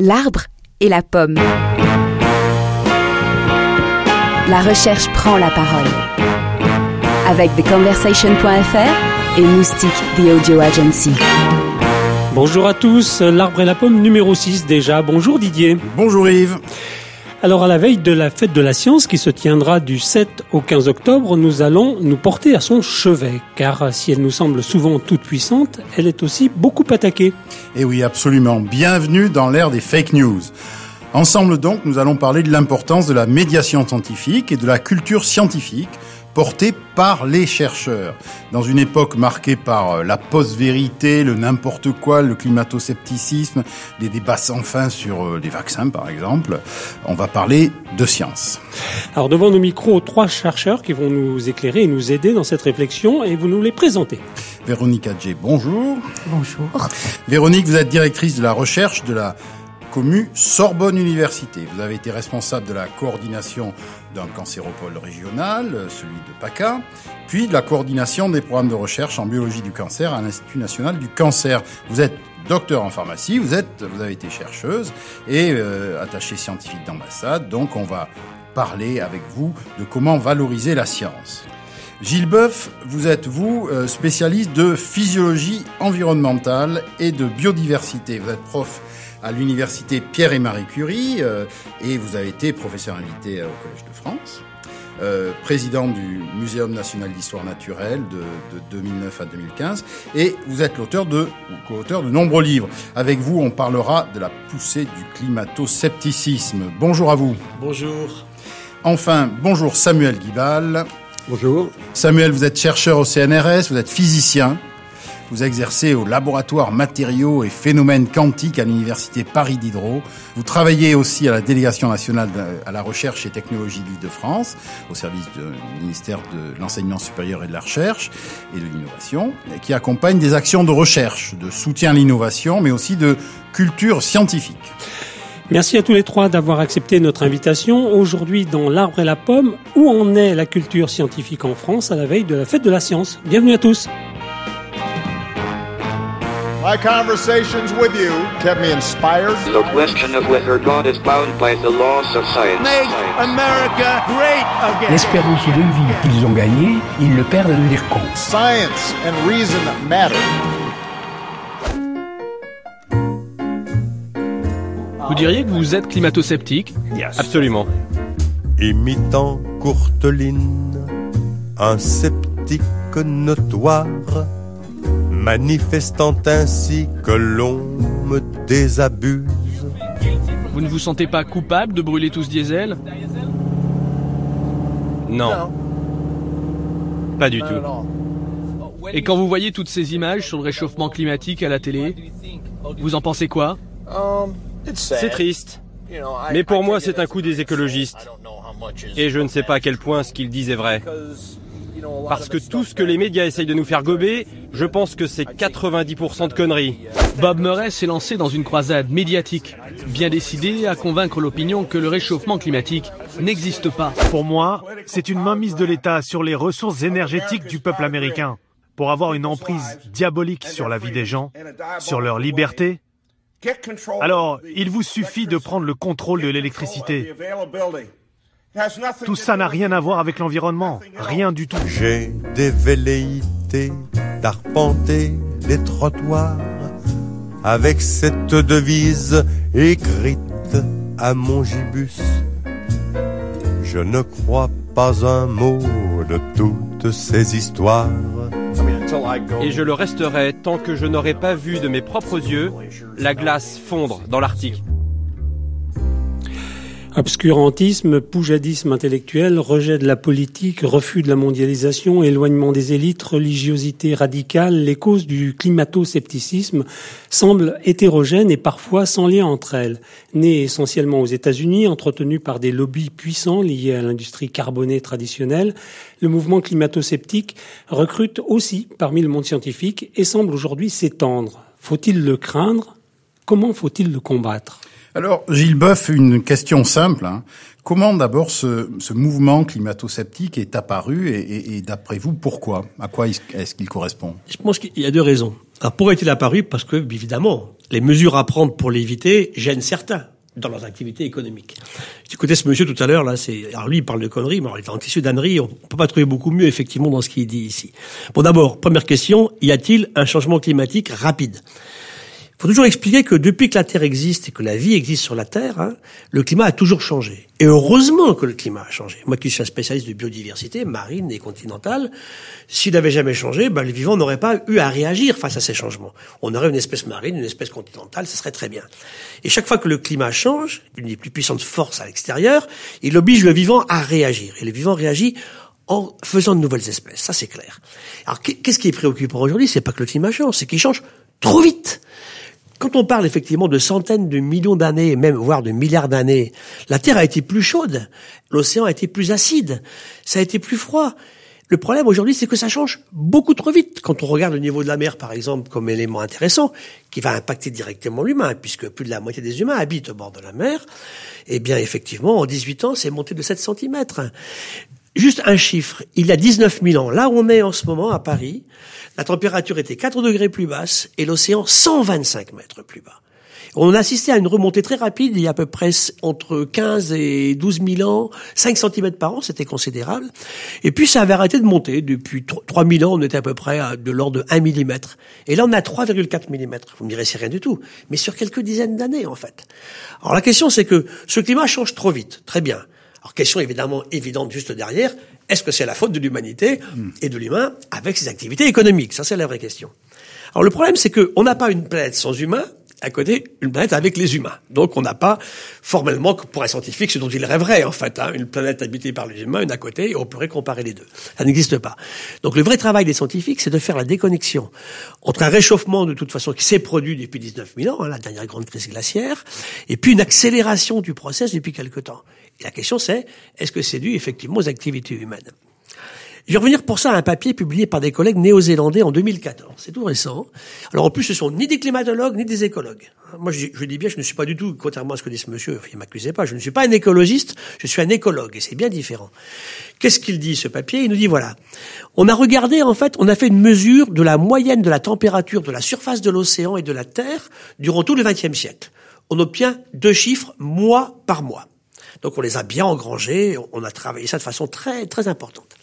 L'arbre et la pomme. La recherche prend la parole. Avec TheConversation.fr et Moustique, The Audio Agency. Bonjour à tous, l'arbre et la pomme numéro 6 déjà. Bonjour Didier. Bonjour Yves. Alors à la veille de la fête de la science qui se tiendra du 7 au 15 octobre, nous allons nous porter à son chevet, car si elle nous semble souvent toute puissante, elle est aussi beaucoup attaquée. Et eh oui, absolument. Bienvenue dans l'ère des fake news. Ensemble donc, nous allons parler de l'importance de la médiation scientifique et de la culture scientifique portée par les chercheurs. Dans une époque marquée par euh, la post-vérité, le n'importe quoi, le climato-scepticisme, des débats sans fin sur euh, les vaccins par exemple, on va parler de science. Alors devant nos micros, trois chercheurs qui vont nous éclairer et nous aider dans cette réflexion et vous nous les présentez. Véronique Adjé, bonjour. Bonjour. Véronique, vous êtes directrice de la recherche de la commu Sorbonne Université. Vous avez été responsable de la coordination d'un cancéropole régional, celui de PACA, puis de la coordination des programmes de recherche en biologie du cancer à l'Institut national du cancer. Vous êtes docteur en pharmacie, vous êtes, vous avez été chercheuse et euh, attachée scientifique d'ambassade. Donc, on va parler avec vous de comment valoriser la science. Gilles Boeuf, vous êtes, vous, euh, spécialiste de physiologie environnementale et de biodiversité. Vous êtes prof à l'université Pierre et Marie Curie euh, et vous avez été professeur invité au Collège de France. Euh, président du Muséum national d'histoire naturelle de, de, 2009 à 2015, et vous êtes l'auteur de, ou co-auteur de nombreux livres. Avec vous, on parlera de la poussée du climato-scepticisme. Bonjour à vous. Bonjour. Enfin, bonjour Samuel Guibal. Bonjour. Samuel, vous êtes chercheur au CNRS, vous êtes physicien, vous exercez au laboratoire matériaux et phénomènes quantiques à l'université Paris Diderot. Vous travaillez aussi à la délégation nationale à la recherche et technologie de l'Île-de-France, au service du ministère de l'enseignement supérieur et de la recherche et de l'innovation, qui accompagne des actions de recherche, de soutien à l'innovation, mais aussi de culture scientifique. Merci à tous les trois d'avoir accepté notre invitation. Aujourd'hui, dans L'arbre et la pomme, où en est la culture scientifique en France à la veille de la fête de la science? Bienvenue à tous. My conversations with you kept me inspired. The question of whether God is bound by the laws of science. Make America great again. L'espérance de vie qu'ils ont gagnée, ils le perdent de lire compte. Science and reason matter. Vous diriez que vous êtes climato-sceptique yes. Absolument. Imitant Courteline, un sceptique notoire manifestant ainsi que l'on me désabuse. Vous ne vous sentez pas coupable de brûler tout ce diesel Non. Pas du tout. Et quand vous voyez toutes ces images sur le réchauffement climatique à la télé, vous en pensez quoi? C'est triste. Mais pour moi, c'est un coup des écologistes. Et je ne sais pas à quel point ce qu'ils disent est vrai. Parce que tout ce que les médias essayent de nous faire gober, je pense que c'est 90% de conneries. Bob Murray s'est lancé dans une croisade médiatique, bien décidé à convaincre l'opinion que le réchauffement climatique n'existe pas. Pour moi, c'est une mainmise de l'État sur les ressources énergétiques du peuple américain, pour avoir une emprise diabolique sur la vie des gens, sur leur liberté. Alors, il vous suffit de prendre le contrôle de l'électricité. Tout ça n'a rien à voir avec l'environnement, rien du tout. J'ai des velléités d'arpenter les trottoirs avec cette devise écrite à mon gibus. Je ne crois pas un mot de toutes ces histoires. Et je le resterai tant que je n'aurai pas vu de mes propres yeux la glace fondre dans l'Arctique. Obscurantisme, poujadisme intellectuel, rejet de la politique, refus de la mondialisation, éloignement des élites, religiosité radicale, les causes du climato-scepticisme semblent hétérogènes et parfois sans lien entre elles. Né essentiellement aux États-Unis, entretenu par des lobbies puissants liés à l'industrie carbonée traditionnelle, le mouvement climato-sceptique recrute aussi parmi le monde scientifique et semble aujourd'hui s'étendre. Faut-il le craindre? Comment faut-il le combattre? Alors, Gilles Boeuf, une question simple. Hein. Comment d'abord ce, ce, mouvement climato-sceptique est apparu et, d'après vous, pourquoi? À quoi est-ce qu'il correspond? Je pense qu'il y a deux raisons. Alors, pourquoi est-il apparu? Parce que, évidemment, les mesures à prendre pour l'éviter gênent certains dans leurs activités économiques. J'écoutais ce monsieur tout à l'heure, là, c'est, alors lui, il parle de conneries, mais il est en tissu d'ânerie, on peut pas trouver beaucoup mieux, effectivement, dans ce qu'il dit ici. Bon, d'abord, première question, y a-t-il un changement climatique rapide? Il faut toujours expliquer que depuis que la Terre existe et que la vie existe sur la Terre, hein, le climat a toujours changé. Et heureusement que le climat a changé. Moi qui suis un spécialiste de biodiversité marine et continentale, s'il n'avait jamais changé, ben, les vivants n'auraient pas eu à réagir face à ces changements. On aurait une espèce marine, une espèce continentale, ce serait très bien. Et chaque fois que le climat change, une des plus puissantes forces à l'extérieur, il oblige le vivant à réagir. Et le vivant réagit en faisant de nouvelles espèces. Ça, c'est clair. Alors, qu'est-ce qui est préoccupant aujourd'hui? C'est pas que le climat change, c'est qu'il change trop vite. Quand on parle effectivement de centaines de millions d'années, même voire de milliards d'années, la Terre a été plus chaude, l'océan a été plus acide, ça a été plus froid. Le problème aujourd'hui, c'est que ça change beaucoup trop vite. Quand on regarde le niveau de la mer, par exemple, comme élément intéressant, qui va impacter directement l'humain, puisque plus de la moitié des humains habitent au bord de la mer, eh bien, effectivement, en 18 ans, c'est monté de 7 cm. Juste un chiffre. Il y a 19 000 ans, là où on est en ce moment, à Paris, la température était 4 degrés plus basse et l'océan 125 mètres plus bas. On a assisté à une remontée très rapide il y a à peu près entre 15 et 12 000 ans, 5 cm par an, c'était considérable. Et puis ça avait arrêté de monter. Depuis 3 000 ans, on était à peu près de l'ordre de 1 mm. Et là, on a 3,4 mm. Vous me direz, c'est rien du tout. Mais sur quelques dizaines d'années, en fait. Alors la question, c'est que ce climat change trop vite. Très bien. Alors question évidemment évidente juste derrière, est-ce que c'est la faute de l'humanité et de l'humain avec ses activités économiques? Ça, c'est la vraie question. Alors le problème, c'est qu'on n'a pas une planète sans humains, à côté une planète avec les humains. Donc on n'a pas formellement, pour un scientifique, ce dont il rêverait en fait, hein, une planète habitée par les humains, une à côté, et on pourrait comparer les deux. Ça n'existe pas. Donc le vrai travail des scientifiques, c'est de faire la déconnexion entre un réchauffement de toute façon qui s'est produit depuis 19 000 ans, hein, la dernière grande crise glaciaire, et puis une accélération du process depuis quelque temps. La question c'est, est-ce que c'est dû effectivement aux activités humaines? Je vais revenir pour ça à un papier publié par des collègues néo-zélandais en 2014. C'est tout récent. Alors en plus, ce sont ni des climatologues ni des écologues. Moi, je, dis bien, je ne suis pas du tout, contrairement à ce que dit ce monsieur, il m'accusait pas, je ne suis pas un écologiste, je suis un écologue, et c'est bien différent. Qu'est-ce qu'il dit, ce papier? Il nous dit, voilà, on a regardé, en fait, on a fait une mesure de la moyenne de la température de la surface de l'océan et de la Terre durant tout le XXe siècle. On obtient deux chiffres mois par mois. Donc on les a bien engrangés, on a travaillé ça de façon très, très importante.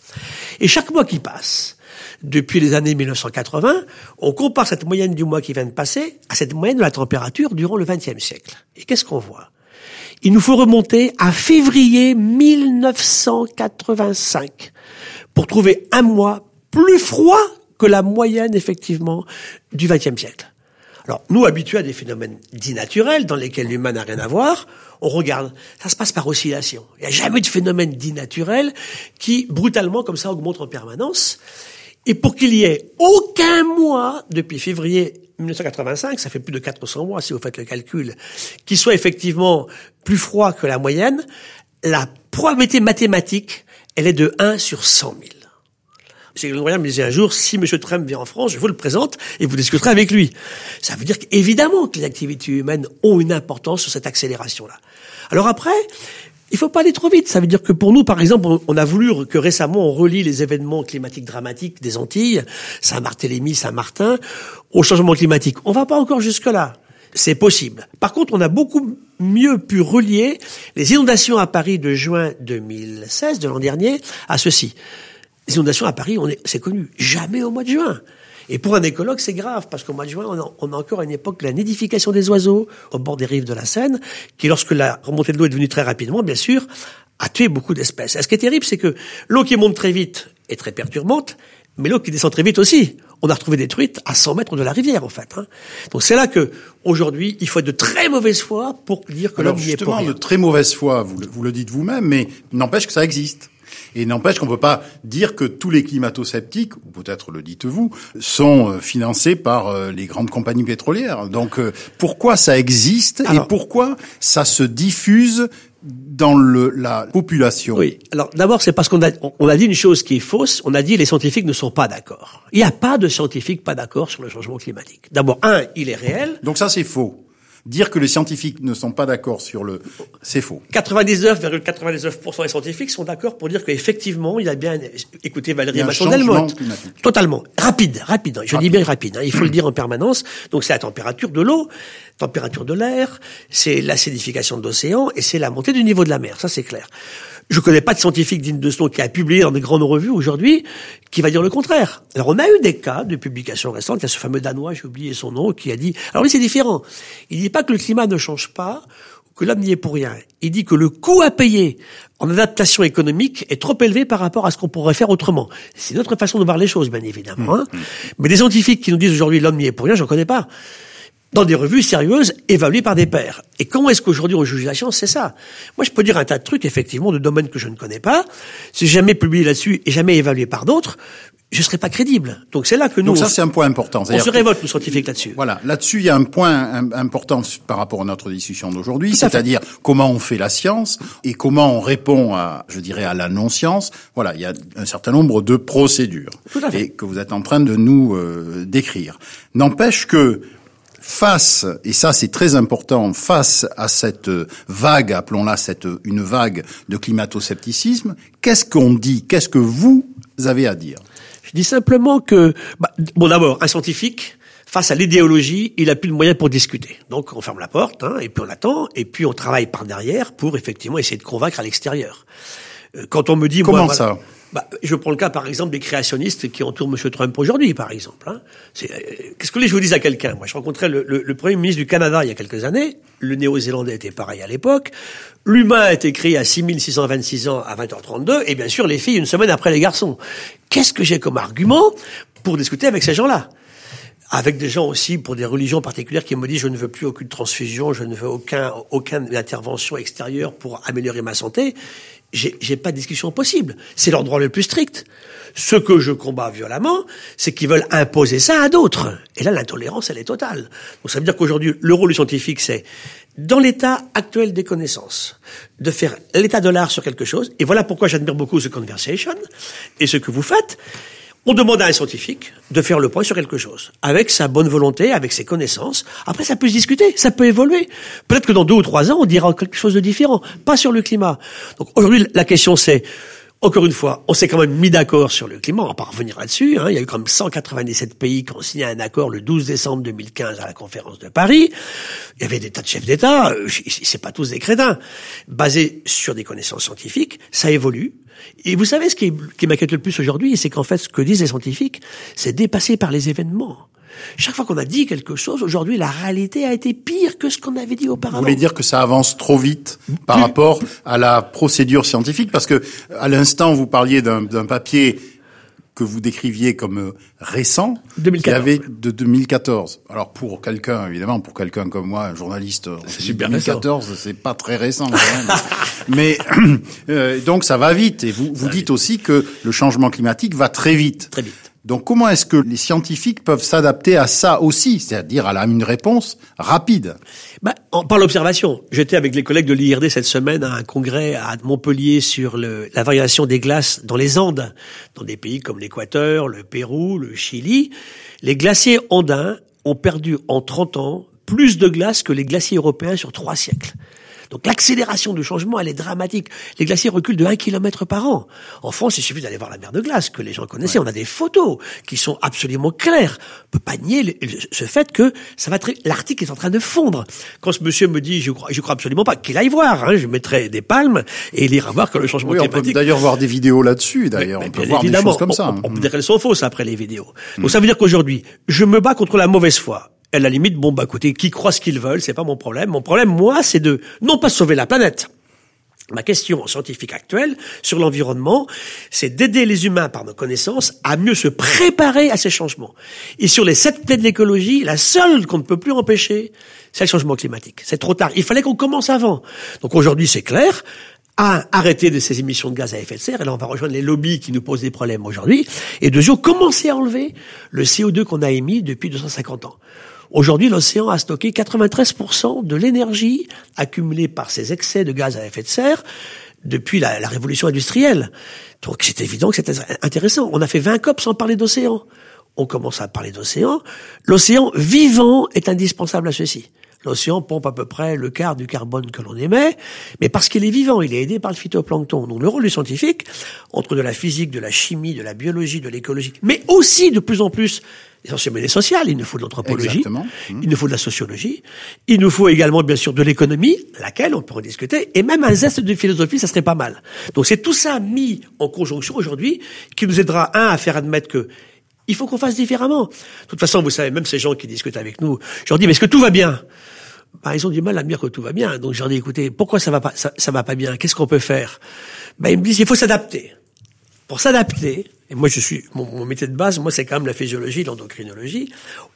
Et chaque mois qui passe, depuis les années 1980, on compare cette moyenne du mois qui vient de passer à cette moyenne de la température durant le XXe siècle. Et qu'est-ce qu'on voit? Il nous faut remonter à février 1985 pour trouver un mois plus froid que la moyenne effectivement du XXe siècle. Alors, nous, habitués à des phénomènes dits naturels, dans lesquels l'humain n'a rien à voir, on regarde, ça se passe par oscillation. Il n'y a jamais de phénomène dit naturel qui, brutalement, comme ça, augmente en permanence. Et pour qu'il y ait aucun mois, depuis février 1985, ça fait plus de 400 mois si vous faites le calcul, qui soit effectivement plus froid que la moyenne, la probabilité mathématique, elle est de 1 sur 100 000. Ségolène Royal me disait un jour, si M. Trump vient en France, je vous le présente et vous discuterez avec lui. Ça veut dire qu'évidemment que les activités humaines ont une importance sur cette accélération-là. Alors après, il faut pas aller trop vite. Ça veut dire que pour nous, par exemple, on a voulu que récemment on relie les événements climatiques dramatiques des Antilles, Saint-Barthélemy, Saint-Martin, au changement climatique. On va pas encore jusque-là. C'est possible. Par contre, on a beaucoup mieux pu relier les inondations à Paris de juin 2016, de l'an dernier, à ceci. Les inondations à Paris, on est, c'est connu, jamais au mois de juin. Et pour un écologue, c'est grave, parce qu'au mois de juin, on a, on a encore une époque la nidification des oiseaux au bord des rives de la Seine, qui, lorsque la remontée de l'eau est devenue très rapidement, bien sûr, a tué beaucoup d'espèces. Et ce qui est terrible, c'est que l'eau qui monte très vite est très perturbante, mais l'eau qui descend très vite aussi. On a retrouvé des truites à 100 mètres de la rivière, en fait. Hein. Donc c'est là que aujourd'hui, il faut être de très mauvaise foi pour dire que l'homme n'y est pas. Justement, de très mauvaise foi, vous vous le dites vous-même, mais n'empêche que ça existe. Et n'empêche qu'on ne peut pas dire que tous les climato-sceptiques, ou peut-être le dites-vous, sont euh, financés par euh, les grandes compagnies pétrolières. Donc euh, pourquoi ça existe et pourquoi ça se diffuse dans le, la population? Oui. Alors d'abord, c'est parce qu'on a, on a dit une chose qui est fausse. On a dit les scientifiques ne sont pas d'accord. Il n'y a pas de scientifiques pas d'accord sur le changement climatique. D'abord, un, il est réel. Donc ça, c'est faux. Dire que les scientifiques ne sont pas d'accord sur le, c'est faux. 99,99% des scientifiques sont d'accord pour dire qu'effectivement, il y a bien, écoutez Valérie Masson-Delmotte, totalement rapide, rapide. Je dis bien rapide. Hein, il faut le dire en permanence. Donc c'est la température de l'eau, température de l'air, c'est l'acidification de l'océan et c'est la montée du niveau de la mer. Ça c'est clair. Je connais pas de scientifique digne de ce nom qui a publié dans des grandes revues aujourd'hui qui va dire le contraire. Alors on a eu des cas de publications récentes. Il y a ce fameux Danois, j'ai oublié son nom, qui a dit. Alors lui c'est différent. Il dit pas que le climat ne change pas que l'homme n'y est pour rien. Il dit que le coût à payer en adaptation économique est trop élevé par rapport à ce qu'on pourrait faire autrement. C'est notre façon de voir les choses, bien évidemment. Hein. Mmh. Mais des scientifiques qui nous disent aujourd'hui l'homme n'y est pour rien, j'en connais pas dans des revues sérieuses évaluées par des pairs. Et comment est-ce qu'aujourd'hui on juge la science? C'est ça. Moi, je peux dire un tas de trucs, effectivement, de domaines que je ne connais pas. Si jamais publié là-dessus et jamais évalué par d'autres, je serais pas crédible. Donc c'est là que nous. Donc ça c'est un point important. On se révolte nous scientifiques là-dessus. Voilà, là-dessus il y a un point important par rapport à notre discussion d'aujourd'hui, c'est-à-dire comment on fait la science et comment on répond à, je dirais, à la non-science. Voilà, il y a un certain nombre de procédures et que vous êtes en train de nous euh, décrire. N'empêche que face, et ça c'est très important, face à cette vague, appelons-la cette une vague de climato-scepticisme, qu'est-ce qu'on dit? Qu'est-ce que vous avez à dire? Je dis simplement que, bah, bon d'abord, un scientifique, face à l'idéologie, il a plus de moyens pour discuter. Donc on ferme la porte, hein, et puis on attend, et puis on travaille par derrière pour effectivement essayer de convaincre à l'extérieur. Euh, quand on me dit... Comment ça? Bah, je prends le cas, par exemple, des créationnistes qui entourent M. Trump aujourd'hui, par exemple. Hein. Euh, qu'est-ce que je vous dis à quelqu'un? Moi, je rencontrais le, le, Premier ministre du Canada il y a quelques années. Le néo-zélandais était pareil à l'époque. L'humain a été créé à 6626 ans à 20h32, et bien sûr, les filles une semaine après les garçons. Qu'est-ce que j'ai comme argument pour discuter avec ces gens-là? Avec des gens aussi pour des religions particulières qui me disent je ne veux plus aucune transfusion, je ne veux aucun aucune intervention extérieure pour améliorer ma santé j'ai pas de discussion possible. C'est leur droit le plus strict. Ce que je combats violemment, c'est qu'ils veulent imposer ça à d'autres. Et là, l'intolérance, elle est totale. Donc ça veut dire qu'aujourd'hui, le rôle du scientifique, c'est, dans l'état actuel des connaissances, de faire l'état de l'art sur quelque chose. Et voilà pourquoi j'admire beaucoup ce conversation et ce que vous faites. On demande à un scientifique de faire le point sur quelque chose, avec sa bonne volonté, avec ses connaissances. Après, ça peut se discuter, ça peut évoluer. Peut-être que dans deux ou trois ans, on dira quelque chose de différent, pas sur le climat. Donc aujourd'hui, la question c'est, encore une fois, on s'est quand même mis d'accord sur le climat, on va pas revenir là-dessus. Hein. Il y a eu quand même 197 pays qui ont signé un accord le 12 décembre 2015 à la conférence de Paris. Il y avait des tas de chefs d'État, euh, c'est pas tous des crétins, basés sur des connaissances scientifiques. Ça évolue, et vous savez ce qui, qui m'inquiète le plus aujourd'hui, c'est qu'en fait, ce que disent les scientifiques, c'est dépassé par les événements. Chaque fois qu'on a dit quelque chose, aujourd'hui, la réalité a été pire que ce qu'on avait dit auparavant. Vous voulez dire que ça avance trop vite par rapport à la procédure scientifique? Parce que, à l'instant, vous parliez d'un papier que vous décriviez comme euh, récent, 2014. qui avait de 2014. Alors pour quelqu'un, évidemment, pour quelqu'un comme moi, un journaliste, c'est 2014, c'est pas très récent. Quand même. Mais euh, donc ça va vite. Et vous vous dites aussi que le changement climatique va très vite. Très vite. Donc comment est-ce que les scientifiques peuvent s'adapter à ça aussi, c'est-à-dire à une réponse rapide? Bah, Par l'observation. J'étais avec les collègues de l'IRD cette semaine à un congrès à Montpellier sur la variation des glaces dans les Andes, dans des pays comme l'Équateur, le Pérou, le Chili. Les glaciers andins ont perdu en 30 ans plus de glace que les glaciers européens sur trois siècles. Donc l'accélération du changement, elle est dramatique. Les glaciers reculent de 1 km par an. En France, il suffit d'aller voir la mer de glace, que les gens connaissaient. On a des photos qui sont absolument claires. On peut pas nier ce fait que ça va très... l'Arctique est en train de fondre. Quand ce monsieur me dit, je crois, je crois absolument pas, qu'il aille voir, hein, je mettrai des palmes et il ira voir que le changement oui, climatique... On peut d'ailleurs voir des vidéos là-dessus, d'ailleurs. On peut voir des choses comme ça. On, peut dire qu'elles sont fausses après les vidéos. Donc ça veut dire qu'aujourd'hui, je me bats contre la mauvaise foi à la limite, bon, bah, écoutez, qui croit ce qu'ils veulent, c'est pas mon problème. Mon problème, moi, c'est de, non pas sauver la planète. Ma question scientifique actuelle sur l'environnement, c'est d'aider les humains par nos connaissances à mieux se préparer à ces changements. Et sur les sept plaies de l'écologie, la seule qu'on ne peut plus empêcher, c'est le changement climatique. C'est trop tard. Il fallait qu'on commence avant. Donc aujourd'hui, c'est clair à arrêter de ces émissions de gaz à effet de serre, et là on va rejoindre les lobbies qui nous posent des problèmes aujourd'hui, et deuxièmement, commencer à enlever le CO2 qu'on a émis depuis 250 ans? Aujourd'hui, l'océan a stocké 93% de l'énergie accumulée par ces excès de gaz à effet de serre depuis la, la révolution industrielle. Donc c'est évident que c'est intéressant. On a fait 20 COP sans parler d'océan. On commence à parler d'océan. L'océan vivant est indispensable à ceci. L'océan pompe à peu près le quart du carbone que l'on émet, mais parce qu'il est vivant, il est aidé par le phytoplancton. Donc le rôle du scientifique, entre de la physique, de la chimie, de la biologie, de l'écologie, mais aussi de plus en plus essentiellement des sociales, il nous faut de l'anthropologie, il nous faut de la sociologie, il nous faut également bien sûr de l'économie, laquelle on peut en discuter, et même un zeste de philosophie, ça serait pas mal. Donc c'est tout ça mis en conjonction aujourd'hui qui nous aidera, un, à faire admettre que il faut qu'on fasse différemment. De toute façon, vous savez, même ces gens qui discutent avec nous, je leur dis, mais est-ce que tout va bien? Bah, ils ont du mal à me dire que tout va bien. Donc je leur dis, écoutez, pourquoi ça va pas, ça, ça va pas bien? Qu'est-ce qu'on peut faire? Bah, Ils me disent, il faut s'adapter. Pour s'adapter, et moi je suis, mon, métier de base, moi c'est quand même la physiologie, l'endocrinologie,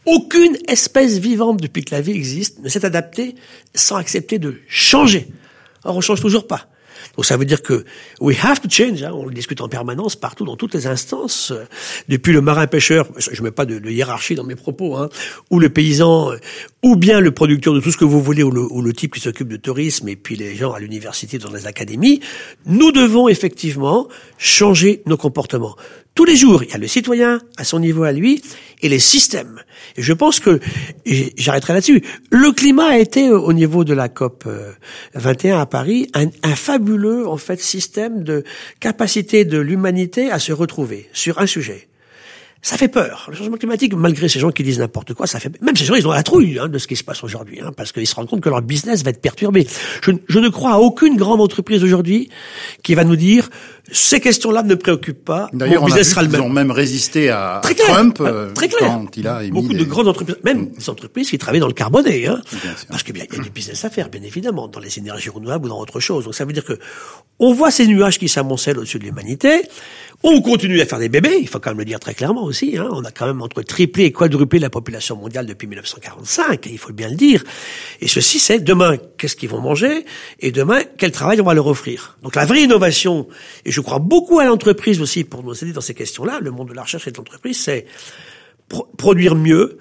aucune espèce vivante depuis que la vie existe ne s'est adaptée sans accepter de changer. Or on change toujours pas. Donc ça veut dire que we have to change. Hein, on le discute en permanence partout, dans toutes les instances. Depuis le marin-pêcheur, je mets pas de, hiérarchie dans mes propos, hein, ou le paysan, euh, ou bien le producteur de tout ce que vous voulez, ou le, ou le type qui s'occupe de tourisme, et puis les gens à l'université, dans les académies. Nous devons effectivement changer nos comportements. Tous les jours, il y a le citoyen à son niveau à lui et les systèmes. Et je pense que, j'arrêterai là-dessus, le climat a été euh, au niveau de la COP 21 euh, à Paris un, un fabuleux en fait système de capacité de l'humanité à se retrouver sur un sujet ça fait peur. Le changement climatique, malgré ces gens qui disent n'importe quoi, ça fait même ces gens, ils ont la trouille hein, de ce qui se passe aujourd'hui, hein, parce qu'ils se rendent compte que leur business va être perturbé. Je, je ne crois à aucune grande entreprise aujourd'hui qui va nous dire ces questions-là ne me préoccupent pas. D'ailleurs, sera le même. Ils ont même résisté à, Trump euh, très clair. quand il a émis beaucoup de grandes entreprises, même des entreprises qui travaillent dans le carboné, hein, parce qu'il y, y a du business à faire, bien évidemment, dans les énergies renouvelables ou dans autre chose. Donc ça veut dire que on voit ces nuages qui s'amoncellent au-dessus de l'humanité. On continue à faire des bébés, il faut quand même le dire très clairement aussi. Hein. On a quand même entre triplé et quadruplé la population mondiale depuis 1945, il faut bien le dire. Et ceci, c'est demain, qu'est-ce qu'ils vont manger Et demain, quel travail on va leur offrir Donc la vraie innovation, et je crois beaucoup à l'entreprise aussi pour nous aider dans ces questions-là, le monde de la recherche et de l'entreprise, c'est produire mieux,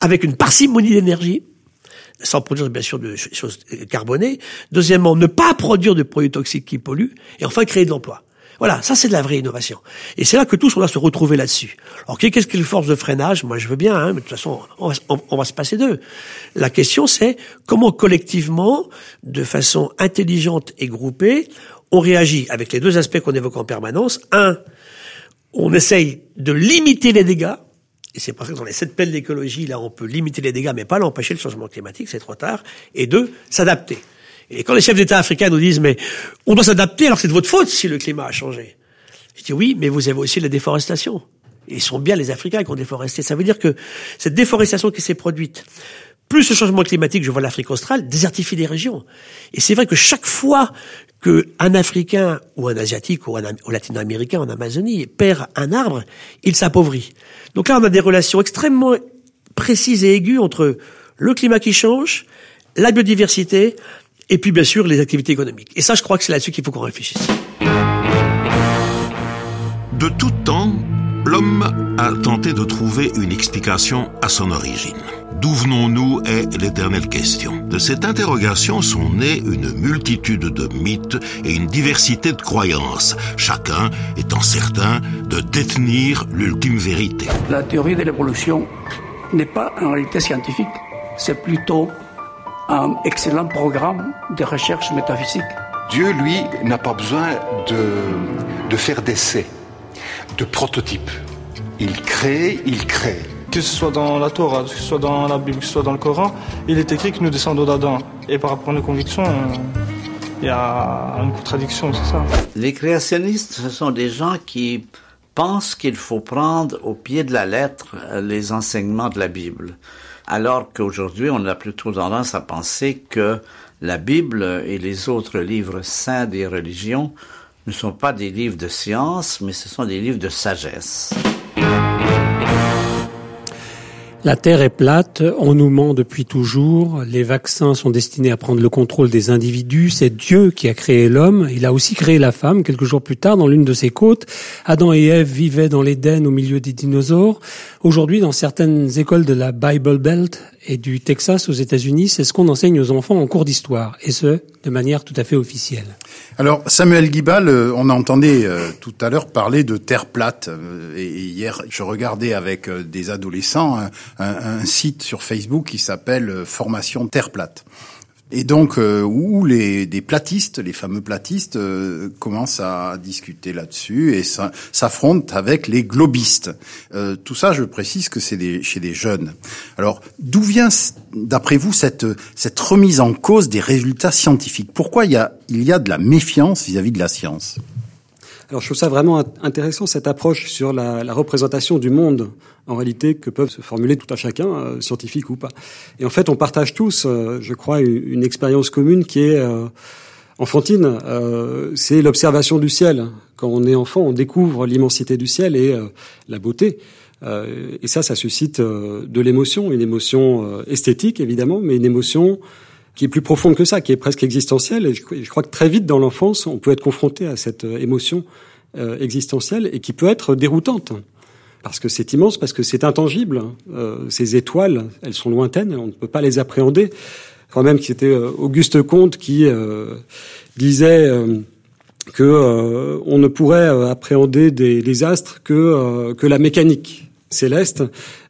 avec une parcimonie d'énergie, sans produire bien sûr de choses carbonées. Deuxièmement, ne pas produire de produits toxiques qui polluent. Et enfin, créer de l'emploi. Voilà, ça c'est de la vraie innovation. Et c'est là que tous on va se retrouver là-dessus. Alors qu'est-ce qu'est force de freinage? Moi je veux bien, hein, mais de toute façon on va, on, va se passer d'eux. La question c'est comment collectivement, de façon intelligente et groupée, on réagit avec les deux aspects qu'on évoque en permanence. Un, on essaye de limiter les dégâts. Et c'est parce que dans les sept pelles d'écologie, là, on peut limiter les dégâts, mais pas l'empêcher le changement climatique, c'est trop tard. Et deux, s'adapter. Et quand les chefs d'État africains nous disent, mais on doit s'adapter alors c'est de votre faute si le climat a changé. Je dis oui, mais vous avez aussi la déforestation. Et ils sont bien les Africains qui ont déforesté. Ça veut dire que cette déforestation qui s'est produite, plus le changement climatique, je vois l'Afrique australe, désertifie des régions. Et c'est vrai que chaque fois qu'un Africain ou un Asiatique ou un Latino-Américain en Amazonie perd un arbre, il s'appauvrit. Donc là, on a des relations extrêmement précises et aiguës entre le climat qui change, la biodiversité, et puis bien sûr les activités économiques. Et ça, je crois que c'est là-dessus qu'il faut qu'on réfléchisse. De tout temps, l'homme a tenté de trouver une explication à son origine. D'où venons-nous est l'éternelle question. De cette interrogation sont nées une multitude de mythes et une diversité de croyances, chacun étant certain de détenir l'ultime vérité. La théorie de l'évolution n'est pas en réalité scientifique, c'est plutôt un excellent programme de recherche métaphysique. Dieu, lui, n'a pas besoin de, de faire d'essais, de prototypes. Il crée, il crée. Que ce soit dans la Torah, que ce soit dans la Bible, que ce soit dans le Coran, il est écrit que nous descendons d'Adam. Et par rapport à nos convictions, il y a une contradiction, c'est ça. Les créationnistes, ce sont des gens qui pensent qu'il faut prendre au pied de la lettre les enseignements de la Bible alors qu'aujourd'hui, on a plutôt tendance à penser que la Bible et les autres livres saints des religions ne sont pas des livres de science, mais ce sont des livres de sagesse. La Terre est plate, on nous ment depuis toujours, les vaccins sont destinés à prendre le contrôle des individus, c'est Dieu qui a créé l'homme, il a aussi créé la femme, quelques jours plus tard, dans l'une de ses côtes. Adam et Ève vivaient dans l'Éden au milieu des dinosaures. Aujourd'hui, dans certaines écoles de la Bible Belt et du Texas aux États-Unis, c'est ce qu'on enseigne aux enfants en cours d'histoire, et ce, de manière tout à fait officielle. Alors, Samuel Guibal, euh, on entendait euh, tout à l'heure parler de terre plate. Euh, et hier, je regardais avec des adolescents un, un site sur Facebook qui s'appelle Formation Terre plate et donc euh, où les des platistes, les fameux platistes, euh, commencent à discuter là-dessus et s'affrontent avec les globistes. Euh, tout ça, je précise que c'est chez des jeunes. Alors, d'où vient, d'après vous, cette cette remise en cause des résultats scientifiques? Pourquoi il y a il y a de la méfiance vis-à-vis -vis de la science? Alors je trouve ça vraiment intéressant cette approche sur la, la représentation du monde en réalité que peuvent se formuler tout à chacun, euh, scientifique ou pas. Et en fait, on partage tous, euh, je crois, une, expérience commune qui est euh, enfantine. c'est l'observation du ciel. Quand on est enfant, on découvre l'immensité du ciel et la beauté. et ça, ça suscite de l'émotion, une émotion esthétique évidemment, mais une émotion qui est plus profonde que ça, qui est presque existentielle. Et je, crois que très vite dans l'enfance, on peut être confronté à cette émotion existentielle et qui peut être déroutante parce que c'est immense, parce que c'est intangible. Euh, ces étoiles, elles sont lointaines, on ne peut pas les appréhender. Quand même, c'était euh, Auguste Comte qui euh, disait euh, que euh, on ne pourrait appréhender des, des astres que que la mécanique céleste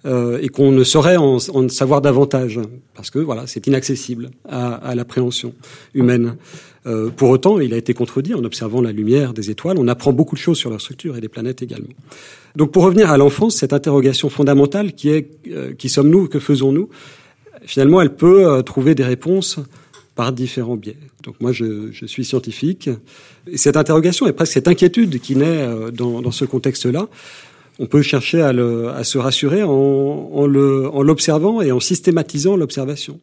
et qu'on ne saurait en, en, savoir davantage parce que voilà, c'est inaccessible à, à l'appréhension humaine. Euh, pour autant, il a été contredit en observant la lumière des étoiles. On apprend beaucoup de choses sur leur structure et des planètes également. Donc, pour revenir à l'enfance, cette interrogation fondamentale qui est euh, qui sommes-nous, que faisons-nous Finalement, elle peut euh, trouver des réponses par différents biais. Donc moi, je, je, suis scientifique. Et cette interrogation et presque cette inquiétude qui naît dans, dans ce contexte-là, on peut chercher à, se rassurer en, l'observant et en systématisant l'observation.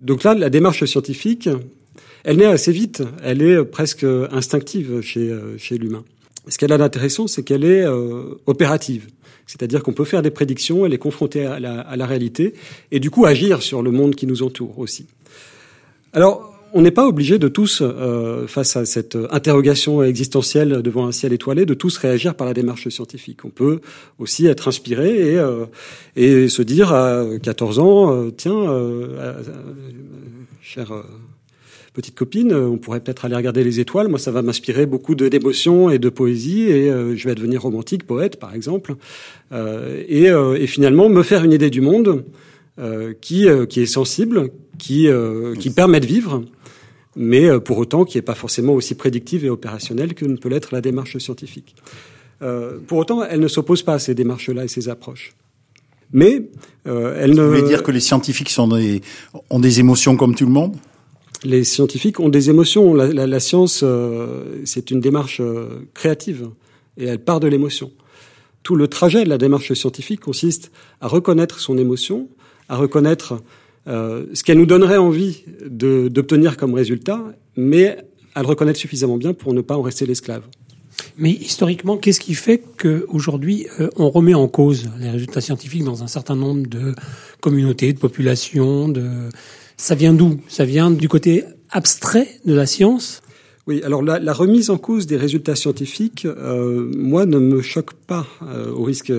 Donc là, la démarche scientifique, elle naît assez vite, elle est presque instinctive chez, euh, l'humain. Ce qu'elle a d'intéressant, c'est qu'elle est euh, opérative. C'est-à-dire qu'on peut faire des prédictions, elle est confrontée à la, à la, réalité, et du coup agir sur le monde qui nous entoure aussi. Alors, on n'est pas obligé de tous, euh, face à cette interrogation existentielle devant un ciel étoilé, de tous réagir par la démarche scientifique. On peut aussi être inspiré et, euh, et se dire à 14 ans, euh, tiens, euh, cher petite copine, on pourrait peut-être aller regarder les étoiles. Moi, ça va m'inspirer beaucoup d'émotions et de poésie, et je vais devenir romantique, poète, par exemple, euh, et, et, finalement me faire une idée du monde qui, qui est sensible, qui, qui permet de vivre, mais pour autant qui n'est pas forcément aussi prédictive et opérationnelle que ne peut l'être la démarche scientifique. pour autant, elle ne s'oppose pas à ces démarches-là et ces approches. Mais euh, elle ne. Vous voulez dire que les scientifiques sont des, ont des émotions comme tout le monde? Les scientifiques ont des émotions. La, la, la science, euh, c'est une démarche euh, créative et elle part de l'émotion. Tout le trajet de la démarche scientifique consiste à reconnaître son émotion, à reconnaître euh, ce qu'elle nous donnerait envie d'obtenir comme résultat, mais à le reconnaître suffisamment bien pour ne pas en rester l'esclave. Mais historiquement, qu'est-ce qui fait qu'aujourd'hui, euh, on remet en cause les résultats scientifiques dans un certain nombre de communautés, de populations, de ça vient d'où? Ça vient du côté abstrait de la science? Oui, alors la, la, remise en cause des résultats scientifiques, euh, moi, ne me choque pas euh, au risque.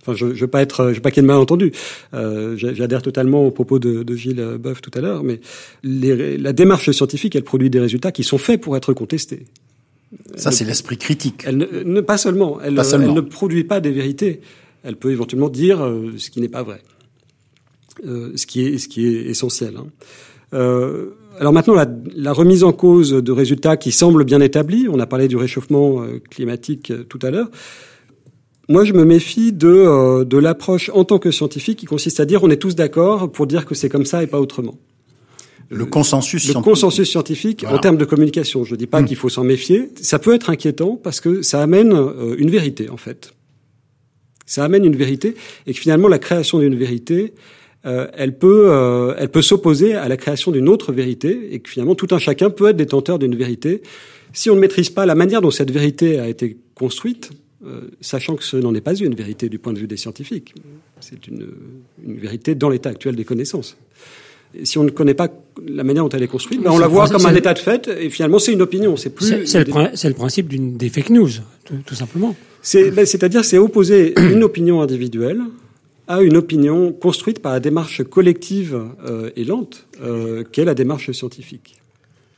Enfin, je ne veux pas être, je veux pas qu'il y ait de malentendu. Euh, J'adhère totalement aux propos de, de Gilles Boeuf tout à l'heure, mais les, la démarche scientifique, elle produit des résultats qui sont faits pour être contestés. Ça, c'est l'esprit critique. Elle ne, ne, pas seulement. Elle, pas seulement. elle ne produit pas des vérités. Elle peut éventuellement dire euh, ce qui n'est pas vrai. Euh, ce, qui est, ce qui est essentiel. Hein. Euh, alors maintenant, la, la, remise en cause de résultats qui semblent bien établis, on a parlé du réchauffement euh, climatique euh, tout à l'heure, moi je me méfie de, euh, de l'approche en tant que scientifique qui consiste à dire on est tous d'accord pour dire que c'est comme ça et pas autrement. Le consensus le scientifique. consensus scientifique voilà. en termes de communication. Je ne dis pas mmh. qu'il faut s'en méfier. Ça peut être inquiétant parce que ça amène une vérité en fait. Ça amène une vérité et que finalement la création d'une vérité, euh, elle peut, euh, elle peut s'opposer à la création d'une autre vérité et que finalement tout un chacun peut être détenteur d'une vérité. Si on ne maîtrise pas la manière dont cette vérité a été construite, euh, sachant que ce n'en est pas une vérité du point de vue des scientifiques, c'est une, une vérité dans l'état actuel des connaissances. Et si on ne connaît pas la manière dont elle est construite, ben on la voit comme un état de fait, et finalement c'est une opinion. C'est plus. C'est le, le, principe d'une des fake news, tout, tout simplement. C'est-à-dire, c'est opposer une opinion individuelle à une opinion construite par la démarche collective euh, et lente euh, qu'est la démarche scientifique.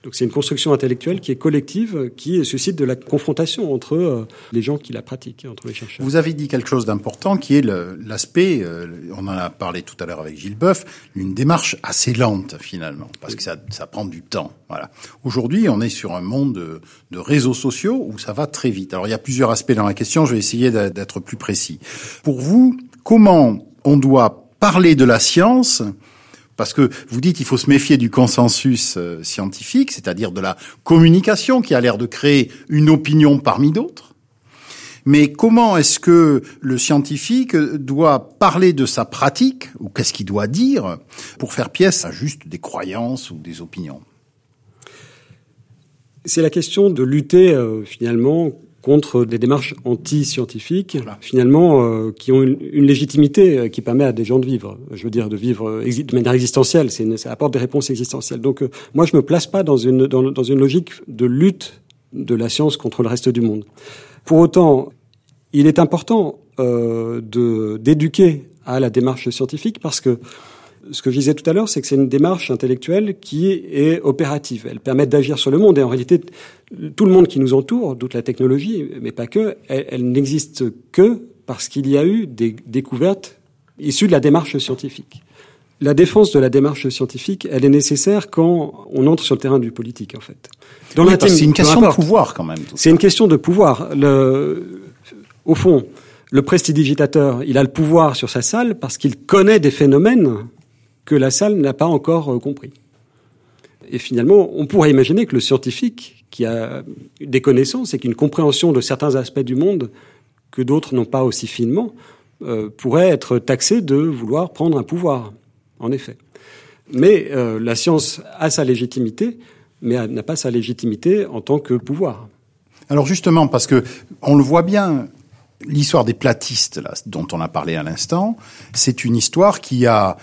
Donc c'est une construction intellectuelle qui est collective, qui suscite de la confrontation entre euh, les gens qui la pratiquent, entre les chercheurs. Vous avez dit quelque chose d'important qui est l'aspect, euh, on en a parlé tout à l'heure avec Gilles Boeuf, une démarche assez lente finalement, parce que ça, ça prend du temps. Voilà. Aujourd'hui, on est sur un monde de, de, réseaux sociaux où ça va très vite. Alors il y a plusieurs aspects dans la question, je vais essayer d'être plus précis. Pour vous, comment on doit parler de la science parce que vous dites qu'il faut se méfier du consensus euh, scientifique, c'est-à-dire de la communication qui a l'air de créer une opinion parmi d'autres. Mais comment est-ce que le scientifique doit parler de sa pratique, ou qu'est-ce qu'il doit dire, pour faire pièce à juste des croyances ou des opinions? C'est la question de lutter euh, finalement contre des démarches anti-scientifiques, finalement, euh, qui ont une, une, légitimité euh, qui permet à des gens de vivre. Je veux dire, de vivre euh, de manière existentielle. C'est ça apporte des réponses existentielles. Donc, moi, je me place pas dans une dans, dans, une logique de lutte de la science contre le reste du monde. Pour autant, il est important de d'éduquer à la démarche scientifique parce que ce que je disais tout à l'heure, c'est que c'est une démarche intellectuelle qui est opérative. Elle permet d'agir sur le monde. Et en réalité, tout le monde qui nous entoure, toute la technologie, mais pas que, elle, n'existe que parce qu'il y a eu des découvertes issues de la démarche scientifique. La défense de la démarche scientifique, elle est nécessaire quand on entre sur le terrain du politique, en fait. c'est une question de pouvoir, quand même. C'est une question de pouvoir. Le, au fond, le prestidigitateur, il a le pouvoir sur sa salle parce qu'il connaît des phénomènes que la salle n'a pas encore euh, compris. Et finalement, on pourrait imaginer que le scientifique, qui a des connaissances et qui une compréhension de certains aspects du monde que d'autres n'ont pas aussi finement, euh, pourrait être taxé de vouloir prendre un pouvoir, en effet. Mais euh, la science a sa légitimité, mais n'a pas sa légitimité en tant que pouvoir. Alors justement, parce que on le voit bien, l'histoire des platistes, dont on a parlé à l'instant, c'est une histoire qui a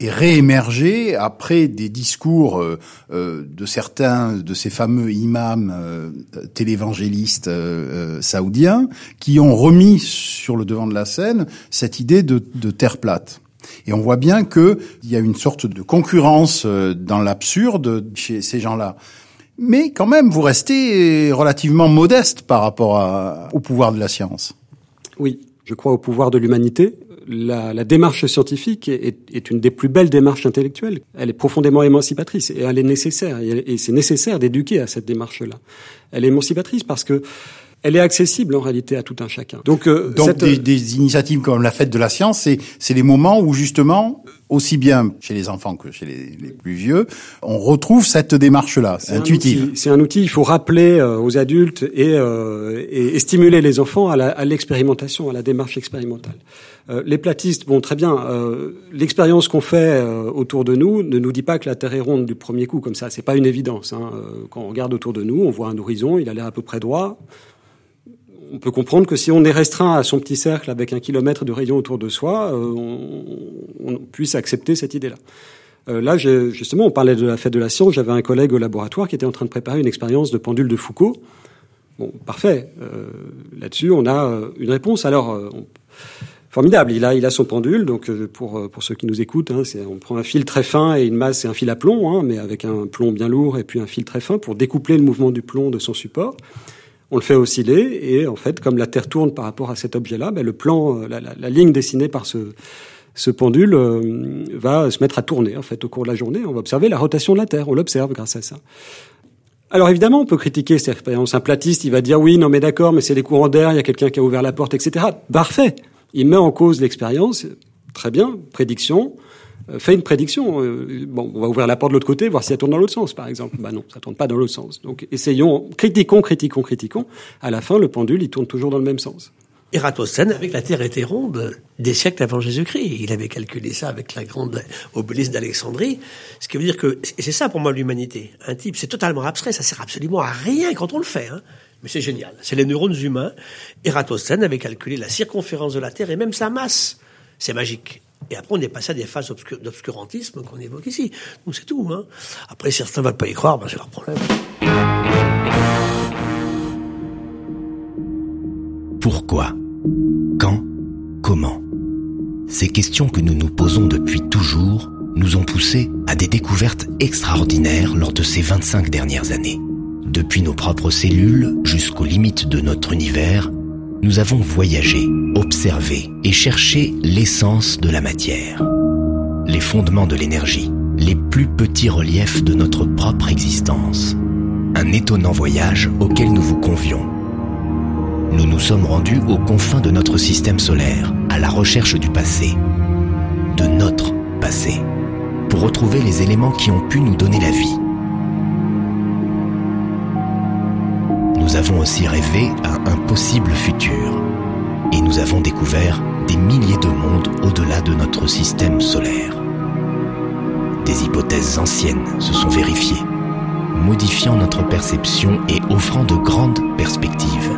est réémergé après des discours euh, euh, de certains de ces fameux imams euh, télévangélistes euh, saoudiens qui ont remis sur le devant de la scène cette idée de, de terre plate. Et on voit bien qu'il y a une sorte de concurrence dans l'absurde chez ces gens-là. Mais quand même, vous restez relativement modeste par rapport à, au pouvoir de la science. Oui, je crois au pouvoir de l'humanité la, la, démarche scientifique est, est, une des plus belles démarches intellectuelles. Elle est profondément émancipatrice et elle est nécessaire. Et, c'est nécessaire d'éduquer à cette démarche-là. Elle est émancipatrice parce que elle est accessible en réalité à tout un chacun. Donc, euh, Donc des, des, initiatives comme la fête de la science, c'est, c'est les moments où justement aussi bien chez les enfants que chez les, les plus vieux, on retrouve cette démarche-là, c'est intuitive. C'est un outil. Il faut rappeler euh, aux adultes et, euh, et, et, stimuler les enfants à l'expérimentation, à, à, la démarche expérimentale. Euh, les platistes, bon, très bien. Euh, l'expérience qu'on fait euh, autour de nous ne nous dit pas que la Terre est ronde du premier coup, comme ça. C'est pas une évidence. Hein. Quand on regarde autour de nous, on voit un horizon, il a l'air à peu près droit on peut comprendre que si on est restreint à son petit cercle avec un kilomètre de rayon autour de soi, on, puisse accepter cette idée-là. Là, justement, on parlait de la fête de la science. J'avais un collègue au laboratoire qui était en train de préparer une expérience de pendule de Foucault. Bon, parfait. Là-dessus, on a une réponse. Alors, Formidable. Il a, il a son pendule. Donc, euh, pour, euh, pour ceux qui nous écoutent, hein, on prend un fil très fin et une masse, c'est un fil à plomb, hein, mais avec un plomb bien lourd et puis un fil très fin pour découpler le mouvement du plomb de son support. On le fait osciller et en fait, comme la Terre tourne par rapport à cet objet-là, ben, le plan, euh, la, la, la, ligne dessinée par ce, ce pendule va se mettre à tourner en fait au cours de la journée. On va observer la rotation de la Terre. On l'observe grâce à ça. Alors évidemment, on peut critiquer cette expérience. Un platiste, il va dire oui, non mais d'accord, mais c'est des courants d'air, il y a quelqu'un qui a ouvert la porte, etc. Parfait. Il met en cause l'expérience. Très bien, prédiction. Euh, fait une prédiction. Euh, bon, on va ouvrir la porte de l'autre côté, voir si elle tourne dans l'autre sens, par exemple. Bah non, ça tourne pas dans l'autre sens. Donc essayons, critiquons, critiquons, critiquons. À la fin, le pendule, il tourne toujours dans le même sens. Eratosthène, avec la Terre était ronde des siècles avant Jésus-Christ. Il avait calculé ça avec la grande obélisque d'Alexandrie. Ce qui veut dire que, c'est ça pour moi l'humanité. Un type, c'est totalement abstrait, ça sert absolument à rien quand on le fait. Hein. Mais c'est génial. C'est les neurones humains. Eratosthène avait calculé la circonférence de la Terre et même sa masse. C'est magique. Et après, on est passé à des phases d'obscurantisme qu'on évoque ici. Donc c'est tout. Hein. Après, certains ne veulent pas y croire, ben c'est leur problème. Pourquoi? Quand? Comment? Ces questions que nous nous posons depuis toujours nous ont poussés à des découvertes extraordinaires lors de ces 25 dernières années. Depuis nos propres cellules jusqu'aux limites de notre univers, nous avons voyagé, observé et cherché l'essence de la matière, les fondements de l'énergie, les plus petits reliefs de notre propre existence. Un étonnant voyage auquel nous vous convions. Nous nous sommes rendus aux confins de notre système solaire, à la recherche du passé, de notre passé, pour retrouver les éléments qui ont pu nous donner la vie. Nous avons aussi rêvé à un possible futur, et nous avons découvert des milliers de mondes au-delà de notre système solaire. Des hypothèses anciennes se sont vérifiées, modifiant notre perception et offrant de grandes perspectives.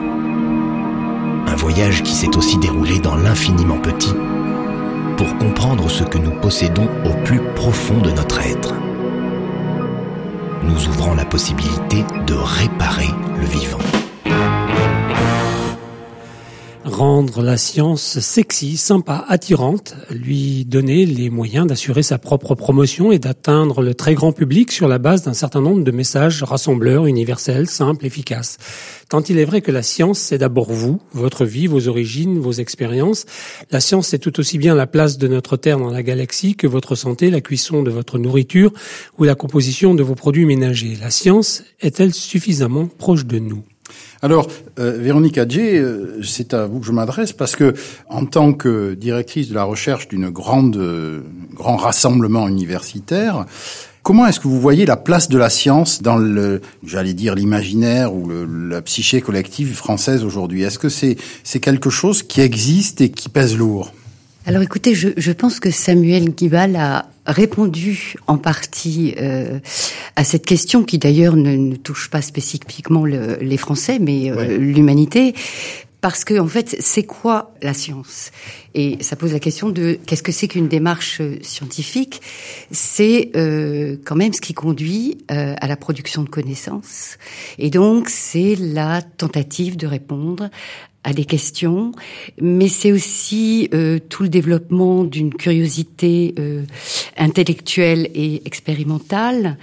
Un voyage qui s'est aussi déroulé dans l'infiniment petit, pour comprendre ce que nous possédons au plus profond de notre être. Nous ouvrons la possibilité de réparer le vivant. Rendre la science sexy, sympa, attirante, lui donner les moyens d'assurer sa propre promotion et d'atteindre le très grand public sur la base d'un certain nombre de messages rassembleurs, universels, simples, efficaces. Tant il est vrai que la science, c'est d'abord vous, votre vie, vos origines, vos expériences. La science, c'est tout aussi bien la place de notre Terre dans la galaxie que votre santé, la cuisson de votre nourriture ou la composition de vos produits ménagers. La science est-elle suffisamment proche de nous? Alors, euh, Véronique Adjé, euh, c'est à vous que je m'adresse parce que, en tant que directrice de la recherche d'une grande, euh, grand rassemblement universitaire, comment est-ce que vous voyez la place de la science dans le, j'allais dire l'imaginaire ou le, la psyché collective française aujourd'hui? Est-ce que c'est c'est quelque chose qui existe et qui pèse lourd? Alors écoutez, je, je, pense que Samuel Guibal a répondu en partie euh, à cette question qui d'ailleurs ne, ne, touche pas spécifiquement le, les Français, mais euh, l'humanité. Parce que en fait, c'est quoi la science? Et ça pose la question de qu'est-ce que c'est qu'une démarche scientifique? C'est euh, quand même ce qui conduit euh, à la production de connaissances. Et donc, c'est la tentative de répondre à des questions, mais c'est aussi euh, tout le développement d'une curiosité euh, intellectuelle et expérimentale.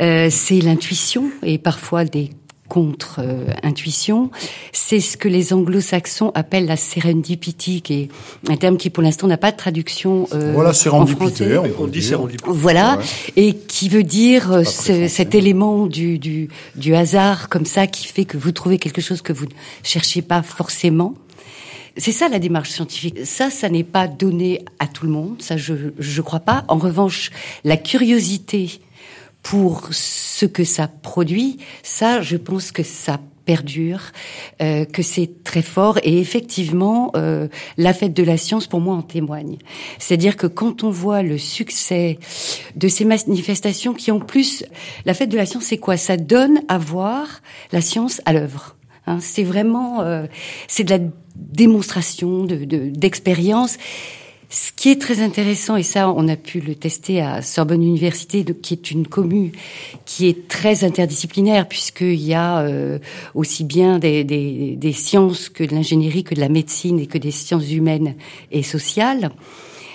Euh, c'est l'intuition et parfois des contre-intuition. c'est ce que les anglo-saxons appellent la serendipity, qui est un terme qui pour l'instant n'a pas de traduction euh, voilà, en français. On, dit serendipité. Voilà, et qui veut dire euh, ce, cet élément du, du, du hasard comme ça qui fait que vous trouvez quelque chose que vous ne cherchez pas forcément. C'est ça la démarche scientifique. Ça, ça n'est pas donné à tout le monde. Ça, je je crois pas. En revanche, la curiosité pour ce que ça produit, ça, je pense que ça perdure, euh, que c'est très fort et effectivement euh, la fête de la science pour moi en témoigne. C'est-à-dire que quand on voit le succès de ces manifestations qui en plus la fête de la science c'est quoi? Ça donne à voir la science à l'œuvre. Hein, c'est vraiment euh, c'est de la démonstration de d'expérience. Ce qui est très intéressant, et ça, on a pu le tester à Sorbonne Université, qui est une commune qui est très interdisciplinaire, puisqu'il y a euh, aussi bien des, sciences que de l'ingénierie, que de la médecine et que des sciences humaines et sociales.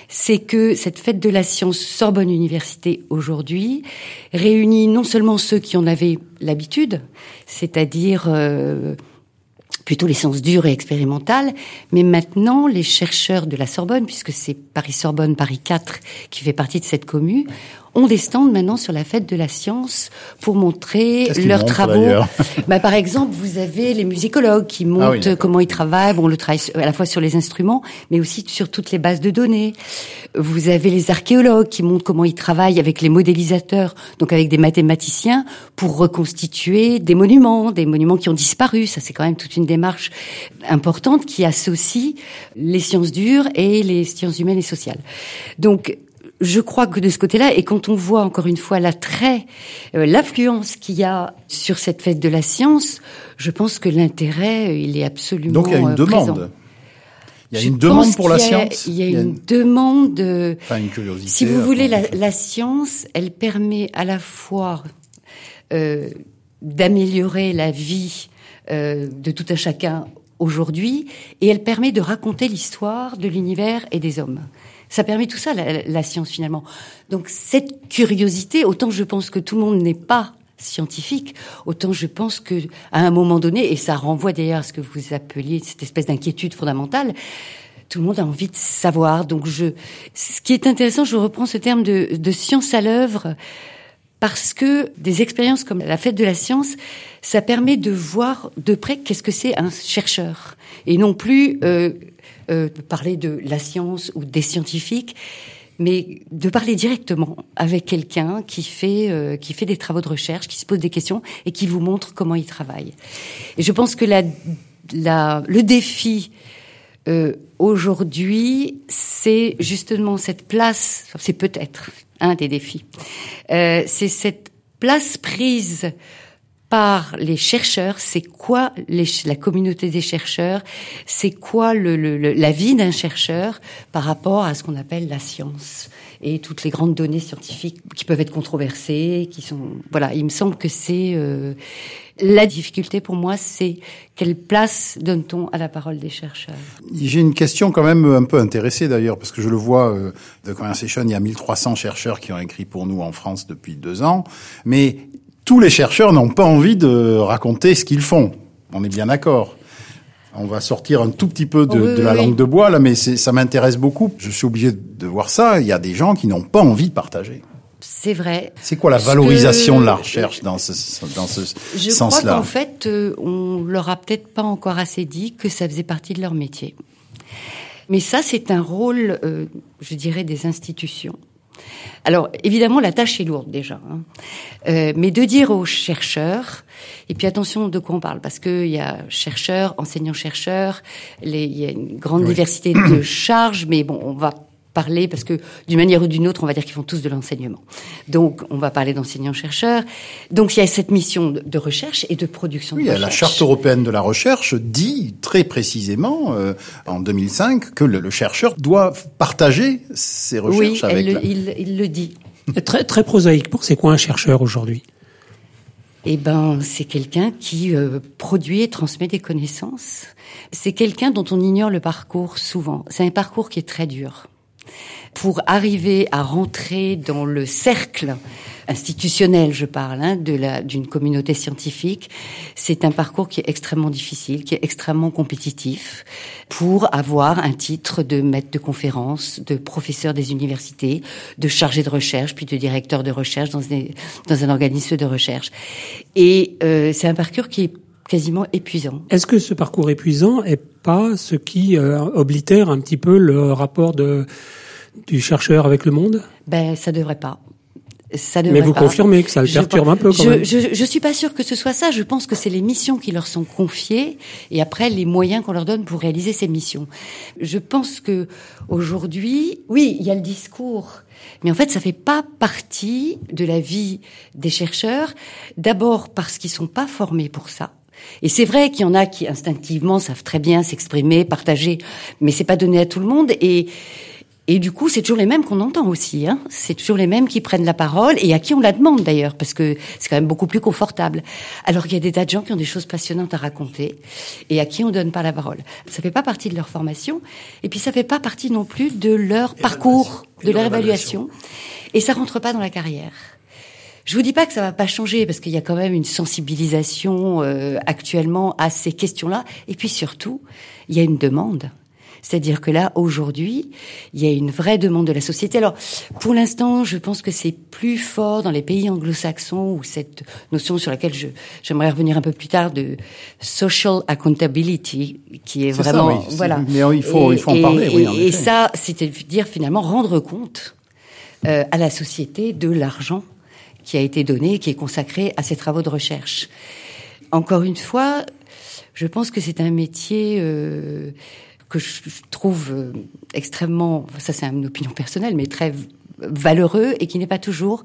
C'est que cette fête de la science Sorbonne Université aujourd'hui réunit non seulement ceux qui en avaient l'habitude, c'est-à-dire euh, plutôt les sciences dures et expérimentales, mais maintenant les chercheurs de la Sorbonne, puisque c'est Paris-Sorbonne, Paris 4 qui fait partie de cette commune, ont des stands maintenant sur la fête de la science pour montrer leurs travaux. bah, par exemple, vous avez les musicologues qui ah montrent comment ils travaillent. Bon, le travail à la fois sur les instruments, mais aussi sur toutes les bases de données. Vous avez les archéologues qui montrent comment ils travaillent avec les modélisateurs, donc avec des mathématiciens, pour reconstituer des monuments, des monuments qui ont disparu. Ça, c'est quand même toute une démarche importante qui associe les sciences dures et les sciences humaines et sociales. Donc, je crois que de ce côté-là, et quand on voit encore une fois l'attrait, euh, l'affluence qu'il y a sur cette fête de la science, je pense que l'intérêt, euh, il est absolument Donc il y a une euh, demande. présent. Il y a une demande pour la il y a- science. Il y a une demande. Enfin, une curiosité. si vous voulez, la, la science, elle permet à la fois euh, d'améliorer la vie euh, de tout un chacun aujourd'hui, et elle permet de raconter l'histoire de l'univers et des hommes. Ça permet tout ça, la, la science finalement. Donc cette curiosité, autant je pense que tout le monde n'est pas scientifique, autant je pense que à un moment donné, et ça renvoie d'ailleurs à ce que vous appeliez cette espèce d'inquiétude fondamentale, tout le monde a envie de savoir. Donc je, ce qui est intéressant, je reprends ce terme de, de science à l'œuvre, parce que des expériences comme la fête de la science, ça permet de voir de près qu'est-ce que c'est un chercheur, et non plus euh, euh, parler de la science ou des scientifiques, mais de parler directement avec quelqu'un qui fait euh, qui fait des travaux de recherche, qui se pose des questions et qui vous montre comment il travaille. Et je pense que la, la le défi euh, aujourd'hui, c'est justement cette place, c'est peut-être un des défis, euh, c'est cette place prise par les chercheurs, c'est quoi les, la communauté des chercheurs, c'est quoi le, le, la vie d'un chercheur par rapport à ce qu'on appelle la science et toutes les grandes données scientifiques qui peuvent être controversées, qui sont voilà. Il me semble que c'est euh, la difficulté pour moi, c'est quelle place donne-t-on à la parole des chercheurs? J'ai une question quand même un peu intéressée d'ailleurs, parce que je le vois, euh, de Conversation, il y a 1300 chercheurs qui ont écrit pour nous en France depuis deux ans, mais tous les chercheurs n'ont pas envie de raconter ce qu'ils font. On est bien d'accord. On va sortir un tout petit peu de, Oui, de la oui, langue de bois là, mais ça m'intéresse beaucoup. Je suis obligé de voir ça. Il y a des gens qui n'ont pas envie de partager. C'est vrai. C'est quoi la valorisation que- de la recherche dans ce, dans ce Je crois sens-là qu'en fait, euh, on leur a peut-être pas encore assez dit que ça faisait partie de leur métier. Mais ça, c'est un rôle, euh, je dirais, des institutions. Alors, évidemment, la tâche est lourde déjà. hein. Euh, mais de dire aux chercheurs, et puis attention de quoi on parle, parce qu'il y a chercheurs, enseignants-chercheurs, il y a une grande Oui. diversité de charges, mais bon, on va parler parce que d'une manière ou d'une autre, on va dire qu'ils font tous de l'enseignement. Donc, on va parler d'enseignants-chercheurs. Donc, il y a cette mission de, recherche et de production Oui, de la recherche. charte européenne de la recherche dit très précisément euh, en 2005 que le, le chercheur doit partager ses recherches Oui, avec la- il, il le dit. Très, très prosaïque. Pour c'est quoi un chercheur aujourd'hui? Eh ben, c'est quelqu'un qui euh, produit et transmet des connaissances. C'est quelqu'un dont on ignore le parcours souvent. C'est un parcours qui est très dur. Pour arriver à rentrer dans le cercle institutionnel, je parle, hein, d'une communauté scientifique, c'est un parcours qui est extrêmement difficile, qui est extrêmement compétitif, pour avoir un titre de maître de conférence, de professeur des universités, de chargé de recherche, puis de directeur de recherche dans, dans un organisme de recherche. Et euh, c'est un parcours qui est quasiment épuisant. Est-ce que ce parcours épuisant est pas ce qui euh, oblitère un petit peu le rapport de, du chercheur avec le monde? Ben, ça devrait pas. Ça devrait Mais vous pas. confirmez que ça le Je perturbe pense- un peu quand je, même. Je, je suis pas sûre que ce soit ça. Je pense que c'est les missions qui leur sont confiées et après les moyens qu'on leur donne pour réaliser ces missions. Je pense que aujourd'hui, oui, il y a le discours, mais en fait, ça fait pas partie de la vie des chercheurs. D'abord parce qu'ils sont pas formés pour ça. Et c'est vrai qu'il y en a qui instinctivement savent très bien s'exprimer, partager, mais c'est pas donné à tout le monde. Et et du coup, c'est toujours les mêmes qu'on entend aussi. Hein. C'est toujours les mêmes qui prennent la parole et à qui on la demande d'ailleurs, parce que c'est quand même beaucoup plus confortable. Alors qu'il y a des tas de gens qui ont des choses passionnantes à raconter et à qui on donne pas la parole. Ça fait pas partie de leur formation et puis ça fait pas partie non plus de leur parcours, de leur évaluation. Et ça rentre pas dans la carrière. Je vous dis pas que ça va pas changer parce qu'il y a quand même une sensibilisation euh, actuellement à ces questions-là. Et puis surtout, il y a une demande. C'est-à-dire que là, aujourd'hui, il y a une vraie demande de la société. Alors, pour l'instant, je pense que c'est plus fort dans les pays anglo-saxons où cette notion sur laquelle je, j'aimerais revenir un peu plus tard de social accountability, qui est C'est ça, vraiment, oui. Voilà. mais il faut- il faut en parler, oui, en et ça, c'est-à-dire finalement rendre compte euh, à la société de l'argent qui a été donné, qui est consacré à ces travaux de recherche. Encore une fois, je pense que c'est un métier euh, que je trouve euh, extrêmement, ça c'est une opinion personnelle, mais très valeureux et qui n'est pas toujours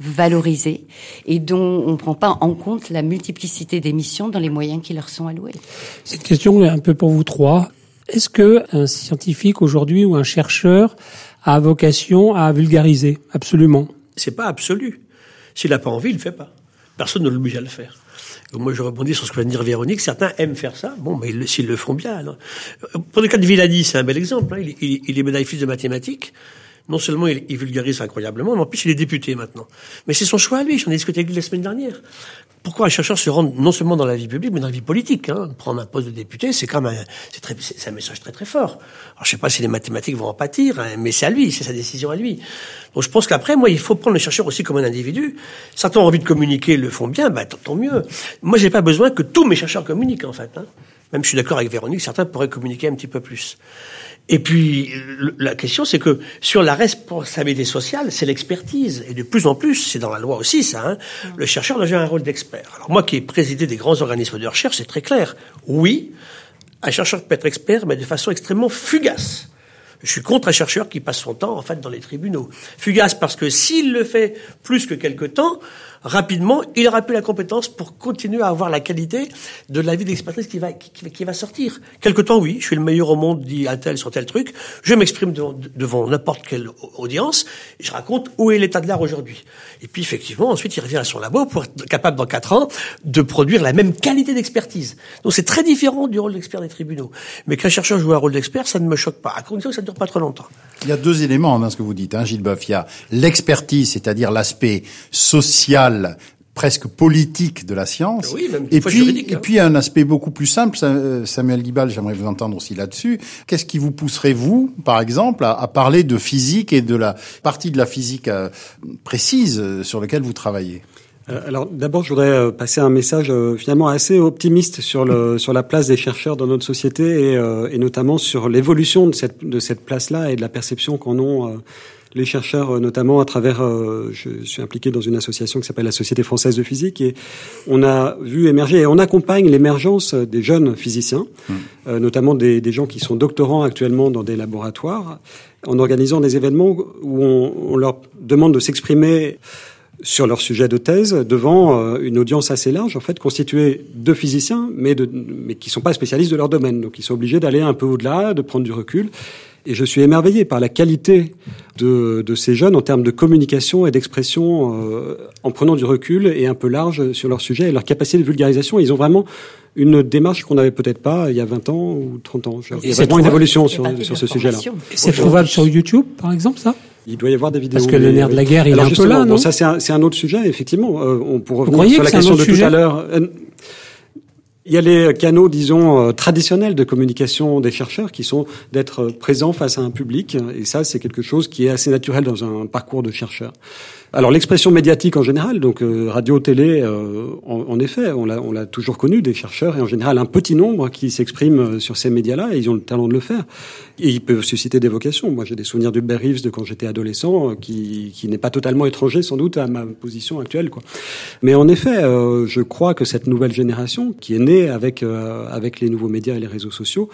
valorisé et dont on ne prend pas en compte la multiplicité des missions dans les moyens qui leur sont alloués. C'est une question un peu pour vous trois. Est-ce que un scientifique aujourd'hui ou un chercheur a vocation à vulgariser? Absolument. C'est pas absolu. S'il n'a pas envie, il le fait pas. Personne ne l'oblige à le faire. Moi, je rebondis sur ce que vient de dire Véronique. Certains aiment faire ça. Bon, mais s'ils le font bien. Alors. Pour le cas de Villani, c'est un bel exemple. Hein. Il, est médaille fils de mathématiques. Non seulement il, il, vulgarise incroyablement, mais en plus il est député maintenant. Mais c'est son choix à lui. J'en ai discuté avec lui la semaine dernière pourquoi un chercheur se rend non seulement dans la vie publique, mais dans la vie politique hein. Prendre un poste de député, c'est quand même c'est un message très très fort. Alors je sais pas si les mathématiques vont en pâtir, hein, mais c'est à lui, c'est sa décision à lui. Donc je pense qu'après, moi, il faut prendre le chercheur aussi comme un individu. Certains ont envie de communiquer, le font bien, bah tant mieux. Moi, j'ai pas besoin que tous mes chercheurs communiquent en fait. Hein. Même je suis d'accord avec Véronique, certains pourraient communiquer un petit peu plus. Et puis, la question, c'est que sur la responsabilité sociale, c'est l'expertise. Et de plus en plus, c'est dans la loi aussi, ça, hein, le chercheur doit jouer un rôle d'expert. Alors moi qui ai présidé des grands organismes de recherche, c'est très clair. Oui, un chercheur peut être expert, mais de façon extrêmement fugace. Je suis contre un chercheur qui passe son temps, en fait, dans les tribunaux. Fugace parce que s'il le fait plus que quelque temps, rapidement, il aura plus la compétence pour continuer à avoir la qualité de la vie d'expertise qui va, qui, qui, va sortir. Quelque temps, oui, je suis le meilleur au monde, dit un tel sur tel truc. Je m'exprime devant, devant n'importe quelle audience. Je raconte où est l'état de l'art aujourd'hui. Et puis, effectivement, ensuite, il revient à son labo pour être capable, dans quatre ans, de produire la même qualité d'expertise. Donc, c'est très différent du rôle d'expert des tribunaux. Mais qu'un chercheur joue un rôle d'expert, ça ne me choque pas, à condition que ça ne dure pas trop longtemps. Il y a deux éléments dans ce que vous dites, hein, Gilles Boeuf. L'expertise, c'est-à-dire l'aspect social presque politique de la science. Oui, même et puis, et hein. puis un aspect beaucoup plus simple. Samuel Guibal, j'aimerais vous entendre aussi là-dessus. Qu'est-ce qui vous pousserait vous, par exemple, à, à, parler de physique et de la partie de la physique euh, précise euh, sur laquelle vous travaillez? Euh, alors d'abord, je voudrais euh, passer un message euh, finalement assez optimiste sur le sur la place des chercheurs dans notre société et, euh, et notamment sur l'évolution de cette de cette place-là et de la perception qu'en ont euh, les chercheurs, notamment à travers. je suis impliqué dans une association qui s'appelle la Société française de physique et on a vu émerger et on accompagne l'émergence des jeunes physiciens, mmh. notamment des, des gens qui sont doctorants actuellement dans des laboratoires, en organisant des événements où on, on leur demande de s'exprimer sur leur sujet de thèse devant euh, une audience assez large, en fait, constituée de physiciens, mais, de, mais qui ne sont pas spécialistes de leur domaine. Donc, ils sont obligés d'aller un peu au-delà, de prendre du recul. Et je suis émerveillé par la qualité de, de ces jeunes en termes de communication et d'expression, euh, en prenant du recul et un peu large sur leur sujet et leur capacité de vulgarisation. Ils ont vraiment une démarche qu'on n'avait peut-être pas il y a 20 ans ou 30 ans. Il y a vraiment une évolution sur, sur ce sujet-là. C'est trouvable sur YouTube, par exemple, ça? Il doit y avoir des vidéos. Parce que le nerf de la guerre, il Alors est un peu là, non? bon, Ça, c'est un, un, autre sujet, effectivement. Euh, on pourrait Vous revenir sur que la c'est un question autre de tout sujet? à l'heure. Euh, Il y a les canaux, disons, euh, traditionnels de communication des chercheurs qui sont d'être présents face à un public. Et ça, c'est quelque chose qui est assez naturel dans un parcours de chercheur. Alors l'expression médiatique en général, donc euh, radio, télé, euh, en, en, effet, on l'a, toujours connu des chercheurs et en général un petit nombre qui s'expriment euh, sur ces médias-là et ils ont le talent de le faire. Et ils peuvent susciter des vocations. Moi, j'ai des souvenirs d'Hubert Reeves de quand j'étais adolescent, euh, qui, qui n'est pas totalement étranger sans doute à ma position actuelle. Quoi. Mais en effet, euh, je crois que cette nouvelle génération qui est née avec euh, avec les nouveaux médias et les réseaux sociaux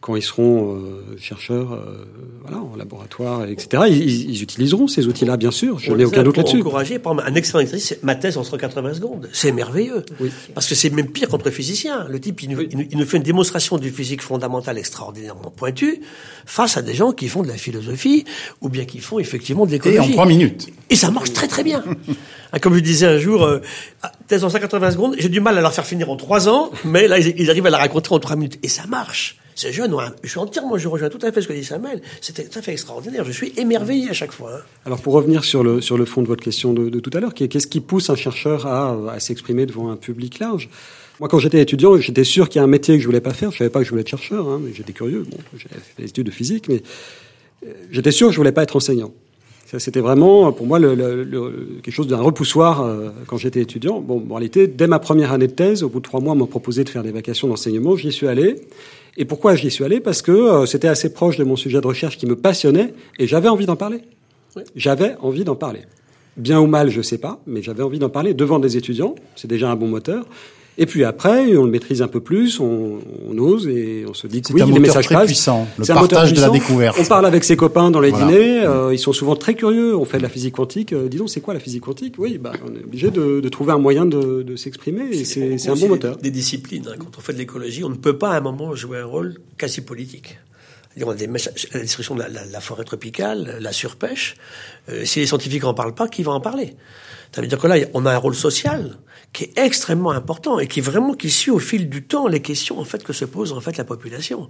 quand ils seront euh, chercheurs euh, voilà, en laboratoire, etc., ils, ils utiliseront ces outils-là, bien sûr. Je n'ai aucun doute là-dessus. Encourager, par exemple, un excellent exercice, ma thèse en 180 secondes. C'est merveilleux. Oui. Parce que c'est même pire contre physicien. Le type, il nous, oui. il nous, fait une démonstration du physique fondamentale extraordinairement pointue face à des gens qui font de la philosophie ou bien qui font effectivement de l'écologie. Et en trois minutes. Et ça marche très très bien. Comme je disais un jour, euh, thèse en 180 secondes, j'ai du mal à leur faire finir en trois ans, mais là, ils, ils arrivent à la raconter en trois minutes. Et ça marche. Ces jeunes, ont un... je suis entièrement, je rejoins tout à fait ce que dit Samuel. C'était tout à fait extraordinaire. Je suis émerveillé à chaque fois. Hein. Alors, pour revenir sur le, sur le fond de votre question de, tout à l'heure, qu'est-ce qui pousse un chercheur à, à s'exprimer devant un public large? Moi, quand j'étais étudiant, j'étais sûr qu'il y a un métier que je voulais pas faire. Je savais pas que je voulais être chercheur, hein, mais j'étais curieux. Bon, j'avais fait des études de physique, mais j'étais sûr que je voulais pas être enseignant. C'était vraiment, pour moi, quelque chose d'un repoussoir euh, quand j'étais étudiant. Bon, en réalité, dès ma première année de thèse, au bout de trois mois, on m'a proposé de faire des vacations d'enseignement. J'y suis allé. Et pourquoi j'y suis allé? Parce que euh, c'était assez proche de mon sujet de recherche qui me passionnait et j'avais envie d'en parler. Oui. J'avais envie d'en parler. Bien ou mal, je sais pas, mais j'avais envie d'en parler devant des étudiants. C'est déjà un bon moteur. Et puis après, on le maîtrise un peu plus, on, on ose et on se dit que oui, un les messages très passent. puissant, le C'est un partage moteur de la puissant. découverte. On parle avec ses copains dans les Voilà. dîners, euh, ils sont souvent très curieux. On fait de la physique quantique. Euh, dis donc, c'est quoi la physique quantique? Oui, bah, on est obligé de, de trouver un moyen de, de s'exprimer et c'est c'est un bon moteur. Des, des disciplines. Hein. Quand on fait de l'écologie, on ne peut pas à un moment jouer un rôle quasi politique. On a des la destruction de la, forêt tropicale, la surpêche. Euh, si les scientifiques en parlent pas, qui va en parler? Ça veut dire que là, on a un rôle social qui est extrêmement important et qui vraiment qui suit au fil du temps les questions en fait que se pose en fait la population.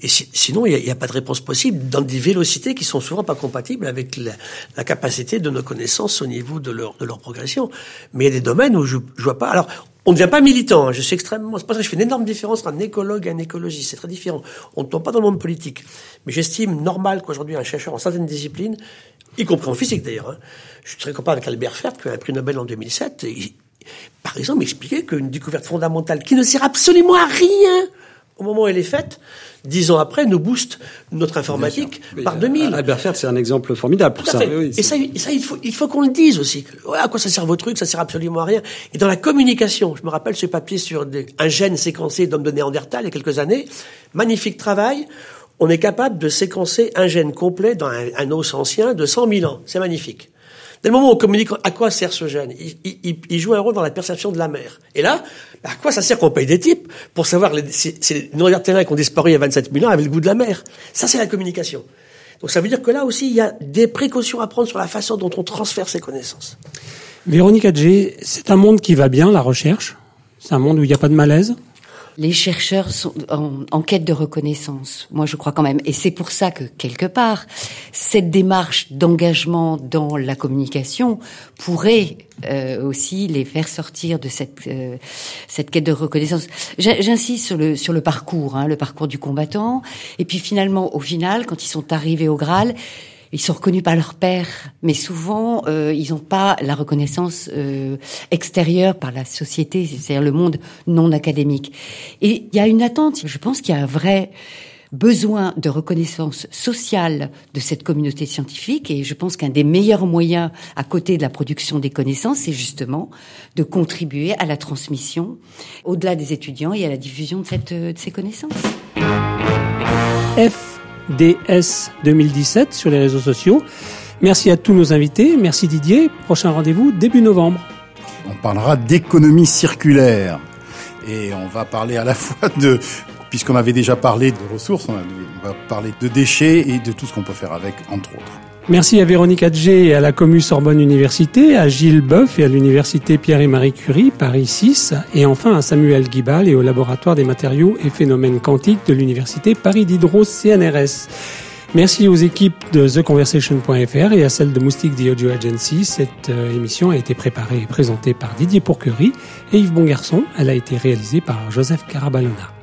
Et sinon, il n'y a, pas de réponse possible dans des vélocités qui sont souvent pas compatibles avec la, capacité de nos connaissances au niveau de leur de leur progression. Mais il y a des domaines où je, je vois pas. Alors, on ne devient pas militant. Hein. Je suis extrêmement. C'est pas ça que je fais une énorme différence entre un écologue et un écologiste. C'est très différent. On ne tombe pas dans le monde politique. Mais j'estime normal qu'aujourd'hui un chercheur en certaines disciplines, y compris en physique d'ailleurs, hein, je suis très copain avec Albert Fert, qui a un prix Nobel en 2007. Par exemple, expliquer qu'une découverte fondamentale qui ne sert absolument à rien au moment où elle est faite, dix ans après, nous booste notre informatique par 2000. Albert Fert, c'est un exemple formidable pour ça. et ça, ça, il faut, il faut qu'on le dise aussi. à quoi ça sert vos trucs Ça sert absolument à rien. Et dans la communication, je me rappelle ce papier sur un gène séquencé d'hommes de Néandertal il y a quelques années. Magnifique travail. On est capable de séquencer un gène complet dans un, un os ancien de 100 000 ans. C'est magnifique. Dès le moment où on communique, à quoi sert ce gène il, joue un rôle dans la perception de la mer. Et là, à quoi ça sert qu'on paye des types pour savoir si, les terrains qui ont disparu il y a 27 000 ans avaient le goût de la mer Ça, c'est la communication. Donc ça veut dire que là aussi, il y a des précautions à prendre sur la façon dont on transfère ces connaissances. Véronique Adjé, c'est un monde qui va bien, la recherche C'est un monde où il n'y a pas de malaise les chercheurs sont en, quête de reconnaissance. Moi, je crois quand même. Et c'est pour ça que, quelque part, cette démarche d'engagement dans la communication pourrait euh, aussi les faire sortir de cette, euh, cette quête de reconnaissance. J'insiste sur le, sur le parcours, hein, le parcours du combattant. Et puis finalement, au final, quand ils sont arrivés au Graal, ils sont reconnus par leur père, mais souvent euh, ils n'ont pas la reconnaissance euh, extérieure par la société, c'est-à-dire le monde non académique. Et il y a une attente. Je pense qu'il y a un vrai besoin de reconnaissance sociale de cette communauté scientifique et je pense qu'un des meilleurs moyens à côté de la production des connaissances, c'est justement de contribuer à la transmission au-delà des étudiants et à la diffusion de, cette, de ces connaissances. DS 2017 sur les réseaux sociaux. Merci à tous nos invités. Merci Didier. Prochain rendez-vous début novembre. On parlera d'économie circulaire. Et on va parler à la fois de, puisqu'on avait déjà parlé de ressources, on va parler de déchets et de tout ce qu'on peut faire avec, entre autres. Merci à Véronique Adjé et à la Commu Sorbonne Université, à Gilles Boeuf et à l'Université Pierre et Marie Curie, Paris 6, et enfin à Samuel Guibal et au Laboratoire des matériaux et phénomènes quantiques de l'Université Paris Diderot CNRS. Merci aux équipes de TheConversation.fr et à celle de Moustique The Audio Agency. Cette euh, émission a été préparée et présentée par Didier Pourquerie et Yves Bongarçon. Elle a été réalisée par Joseph Carabalona.